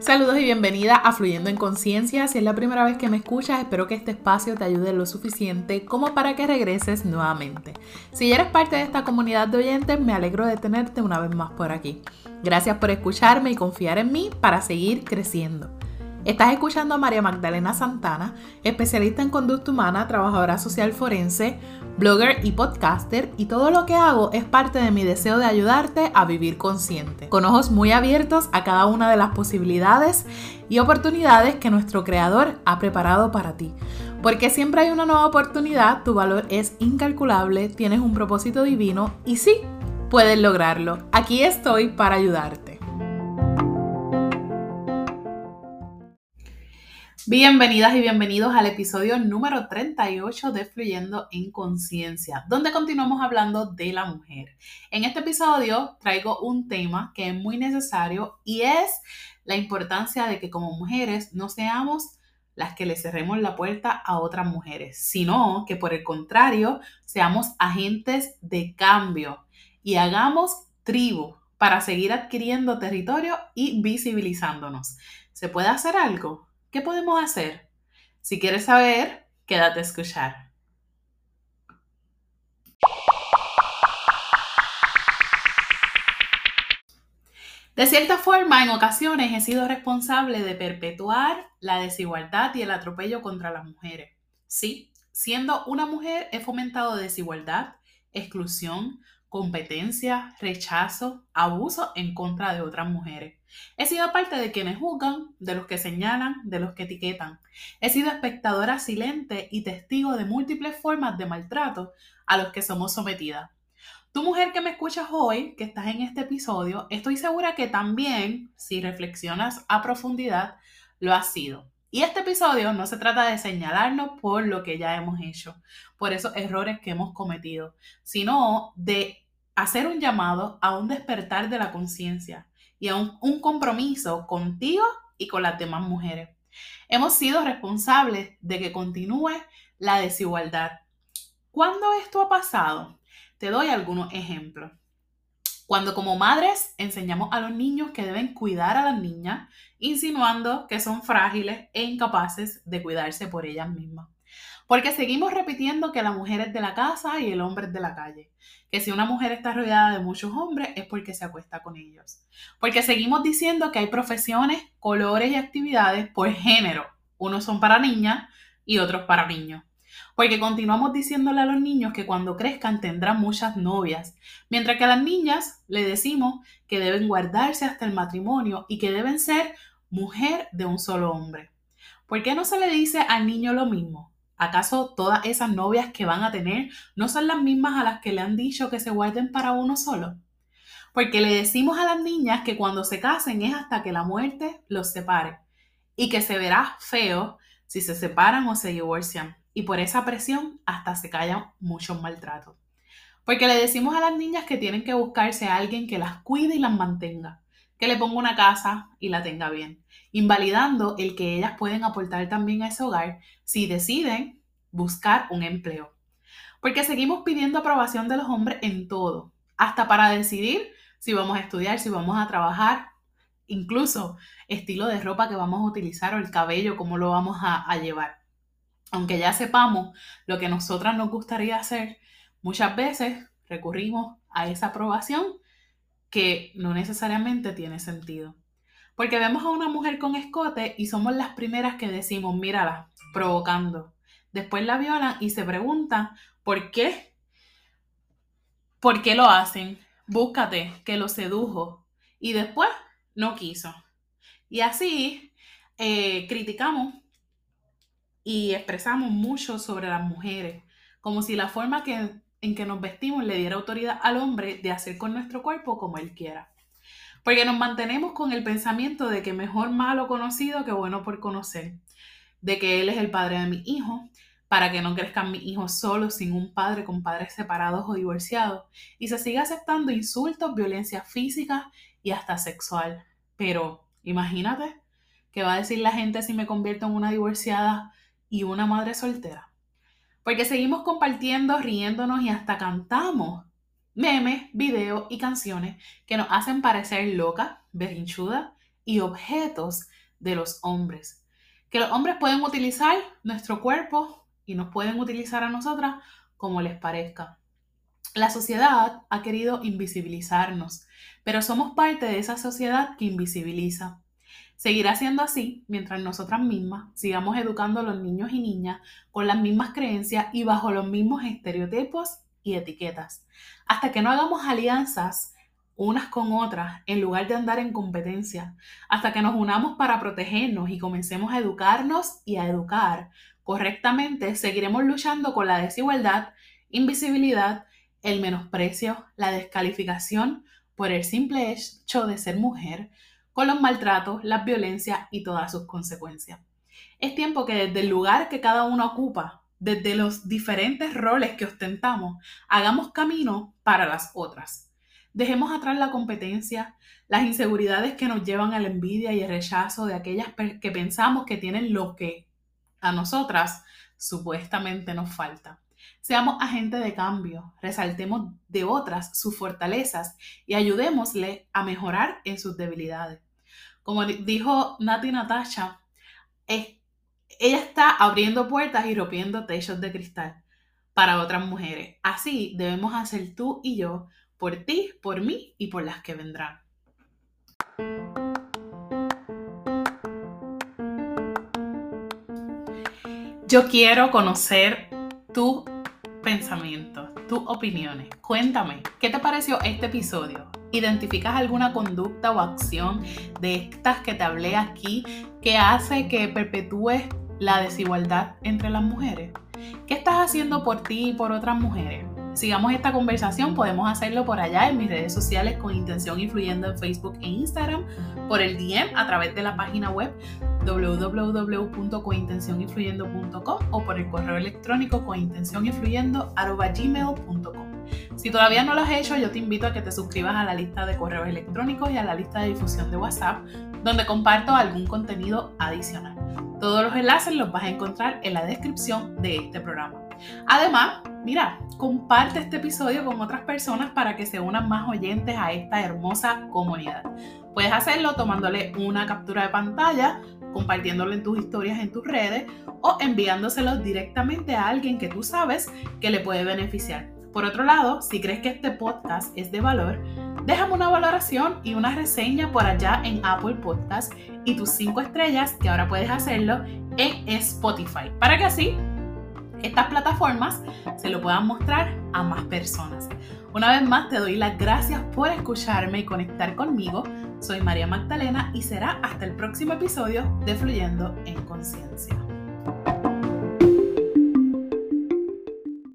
Saludos y bienvenida a Fluyendo en Conciencia. Si es la primera vez que me escuchas, espero que este espacio te ayude lo suficiente como para que regreses nuevamente. Si eres parte de esta comunidad de oyentes, me alegro de tenerte una vez más por aquí. Gracias por escucharme y confiar en mí para seguir creciendo. Estás escuchando a María Magdalena Santana, especialista en conducta humana, trabajadora social forense, blogger y podcaster, y todo lo que hago es parte de mi deseo de ayudarte a vivir consciente, con ojos muy abiertos a cada una de las posibilidades y oportunidades que nuestro Creador ha preparado para ti. Porque siempre hay una nueva oportunidad, tu valor es incalculable, tienes un propósito divino y sí, puedes lograrlo. Aquí estoy para ayudarte. Bienvenidas y bienvenidos al episodio número 38 de Fluyendo en Conciencia, donde continuamos hablando de la mujer. En este episodio traigo un tema que es muy necesario y es la importancia de que como mujeres no seamos las que le cerremos la puerta a otras mujeres, sino que por el contrario seamos agentes de cambio y hagamos tribu para seguir adquiriendo territorio y visibilizándonos. ¿Se puede hacer algo? ¿Qué podemos hacer? Si quieres saber, quédate a escuchar. De cierta forma, en ocasiones he sido responsable de perpetuar la desigualdad y el atropello contra las mujeres. Sí, siendo una mujer he fomentado desigualdad, exclusión, competencia, rechazo, abuso en contra de otras mujeres. He sido parte de quienes juzgan, de los que señalan, de los que etiquetan. He sido espectadora silente y testigo de múltiples formas de maltrato a los que somos sometidas. Tu mujer que me escuchas hoy, que estás en este episodio, estoy segura que también, si reflexionas a profundidad, lo has sido. Y este episodio no se trata de señalarnos por lo que ya hemos hecho, por esos errores que hemos cometido, sino de hacer un llamado a un despertar de la conciencia y a un, compromiso contigo y con las demás mujeres. Hemos sido responsables de que continúe la desigualdad. ¿Cuándo esto ha pasado? Te doy algunos ejemplos. Cuando como madres enseñamos a los niños que deben cuidar a las niñas, insinuando que son frágiles e incapaces de cuidarse por ellas mismas. Porque seguimos repitiendo que la mujer es de la casa y el hombre es de la calle. Que si una mujer está rodeada de muchos hombres es porque se acuesta con ellos. Porque seguimos diciendo que hay profesiones, colores y actividades por género. Unos son para niñas y otros para niños. Porque continuamos diciéndole a los niños que cuando crezcan tendrán muchas novias, mientras que a las niñas le decimos que deben guardarse hasta el matrimonio y que deben ser mujer de un solo hombre. ¿Por qué no se le dice al niño lo mismo? ¿Acaso todas esas novias que van a tener no son las mismas a las que le han dicho que se guarden para uno solo? Porque le decimos a las niñas que cuando se casen es hasta que la muerte los separe y que se verá feo si se separan o se divorcian y por esa presión hasta se callan muchos maltratos. Porque le decimos a las niñas que tienen que buscarse a alguien que las cuide y las mantenga, que le ponga una casa y la tenga bien, invalidando el que ellas pueden aportar también a ese hogar si deciden buscar un empleo. Porque seguimos pidiendo aprobación de los hombres en todo, hasta para decidir si vamos a estudiar, si vamos a trabajar, incluso estilo de ropa que vamos a utilizar o el cabello, cómo lo vamos a, a llevar aunque ya sepamos lo que nosotras nos gustaría hacer, muchas veces recurrimos a esa aprobación que no necesariamente tiene sentido. Porque vemos a una mujer con escote y somos las primeras que decimos, mírala, provocando. Después la violan y se preguntan, ¿por qué? ¿Por qué lo hacen? Búscate, que lo sedujo. Y después no quiso. Y así eh, criticamos y expresamos mucho sobre las mujeres, como si la forma que, en que nos vestimos le diera autoridad al hombre de hacer con nuestro cuerpo como él quiera. Porque nos mantenemos con el pensamiento de que mejor malo conocido que bueno por conocer, de que él es el padre de mi hijo, para que no crezcan mis hijos solos sin un padre con padres separados o divorciados, y se sigue aceptando insultos, violencia física y hasta sexual. Pero imagínate, ¿qué va a decir la gente si me convierto en una divorciada y una madre soltera. Porque seguimos compartiendo, riéndonos y hasta cantamos memes, videos y canciones que nos hacen parecer locas, berrinchudas y objetos de los hombres. Que los hombres pueden utilizar nuestro cuerpo y nos pueden utilizar a nosotras como les parezca. La sociedad ha querido invisibilizarnos, pero somos parte de esa sociedad que invisibiliza. Seguirá siendo así mientras nosotras mismas sigamos educando a los niños y niñas con las mismas creencias y bajo los mismos estereotipos y etiquetas, hasta que no hagamos alianzas unas con otras en lugar de andar en competencia, hasta que nos unamos para protegernos y comencemos a educarnos y a educar correctamente, seguiremos luchando con la desigualdad, invisibilidad, el menosprecio, la descalificación por el simple hecho de ser mujer, con los maltratos, las violencias y todas sus consecuencias. Es tiempo que desde el lugar que cada uno ocupa, desde los diferentes roles que ostentamos, hagamos camino para las otras. Dejemos atrás la competencia, las inseguridades que nos llevan a la envidia y el rechazo de aquellas que pensamos que tienen lo que a nosotras supuestamente nos falta. Seamos agentes de cambio, resaltemos de otras sus fortalezas y ayudémosle a mejorar en sus debilidades. Como dijo Nati Natasha, ella está abriendo puertas y rompiendo techos de cristal para otras mujeres. Así debemos hacer tú y yo por ti, por mí y por las que vendrán. Yo quiero conocer tu pensamiento, tus opiniones. Cuéntame, ¿qué te pareció este episodio? ¿Identificas alguna conducta o acción de estas que te hablé aquí que hace que perpetúes la desigualdad entre las mujeres? ¿Qué estás haciendo por ti y por otras mujeres? Sigamos esta conversación, podemos hacerlo por allá en mis redes sociales con intención influyendo en Facebook e Instagram, por el DM a través de la página web www.cointencioninfluyendo.com o por el correo electrónico cointencioninfluyendo.gmail.com. Si todavía no lo has hecho, yo te invito a que te suscribas a la lista de correos electrónicos y a la lista de difusión de WhatsApp, donde comparto algún contenido adicional. Todos los enlaces los vas a encontrar en la descripción de este programa. Además, mira, comparte este episodio con otras personas para que se unan más oyentes a esta hermosa comunidad. Puedes hacerlo tomándole una captura de pantalla, compartiéndolo en tus historias en tus redes o enviándoselo directamente a alguien que tú sabes que le puede beneficiar. Por otro lado, si crees que este podcast es de valor, déjame una valoración y una reseña por allá en Apple Podcast y tus cinco estrellas, que ahora puedes hacerlo en Spotify, para que así estas plataformas se lo puedan mostrar a más personas. Una vez más te doy las gracias por escucharme y conectar conmigo. Soy María Magdalena y será hasta el próximo episodio de Fluyendo en Conciencia.